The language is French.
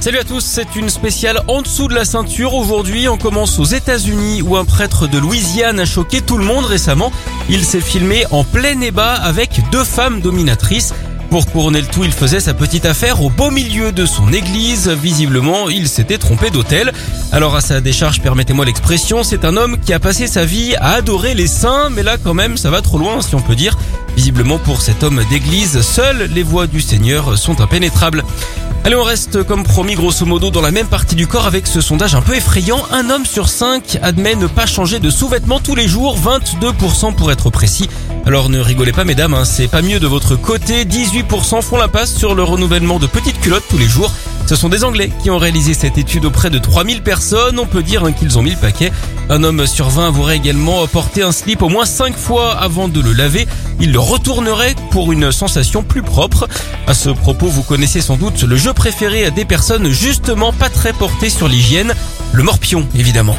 Salut à tous, c'est une spéciale en dessous de la ceinture. Aujourd'hui, on commence aux États-Unis où un prêtre de Louisiane a choqué tout le monde récemment. Il s'est filmé en plein ébat avec deux femmes dominatrices. Pour couronner le tout, il faisait sa petite affaire au beau milieu de son église. Visiblement, il s'était trompé d'hôtel. Alors à sa décharge, permettez-moi l'expression, c'est un homme qui a passé sa vie à adorer les saints, mais là quand même, ça va trop loin si on peut dire. Visiblement pour cet homme d'église, seules les voies du Seigneur sont impénétrables. Allez, on reste comme promis grosso modo dans la même partie du corps avec ce sondage un peu effrayant. Un homme sur cinq admet ne pas changer de sous-vêtements tous les jours, 22% pour être précis. Alors ne rigolez pas mesdames, hein, c'est pas mieux de votre côté. 18% font la passe sur le renouvellement de petites culottes tous les jours. Ce sont des Anglais qui ont réalisé cette étude auprès de 3000 personnes. On peut dire hein, qu'ils ont mis le paquet. Un homme sur 20 avouerait également porter un slip au moins 5 fois avant de le laver. Il le retournerait pour une sensation plus propre. À ce propos, vous connaissez sans doute le jeu préféré des personnes justement pas très portées sur l'hygiène, le morpion évidemment.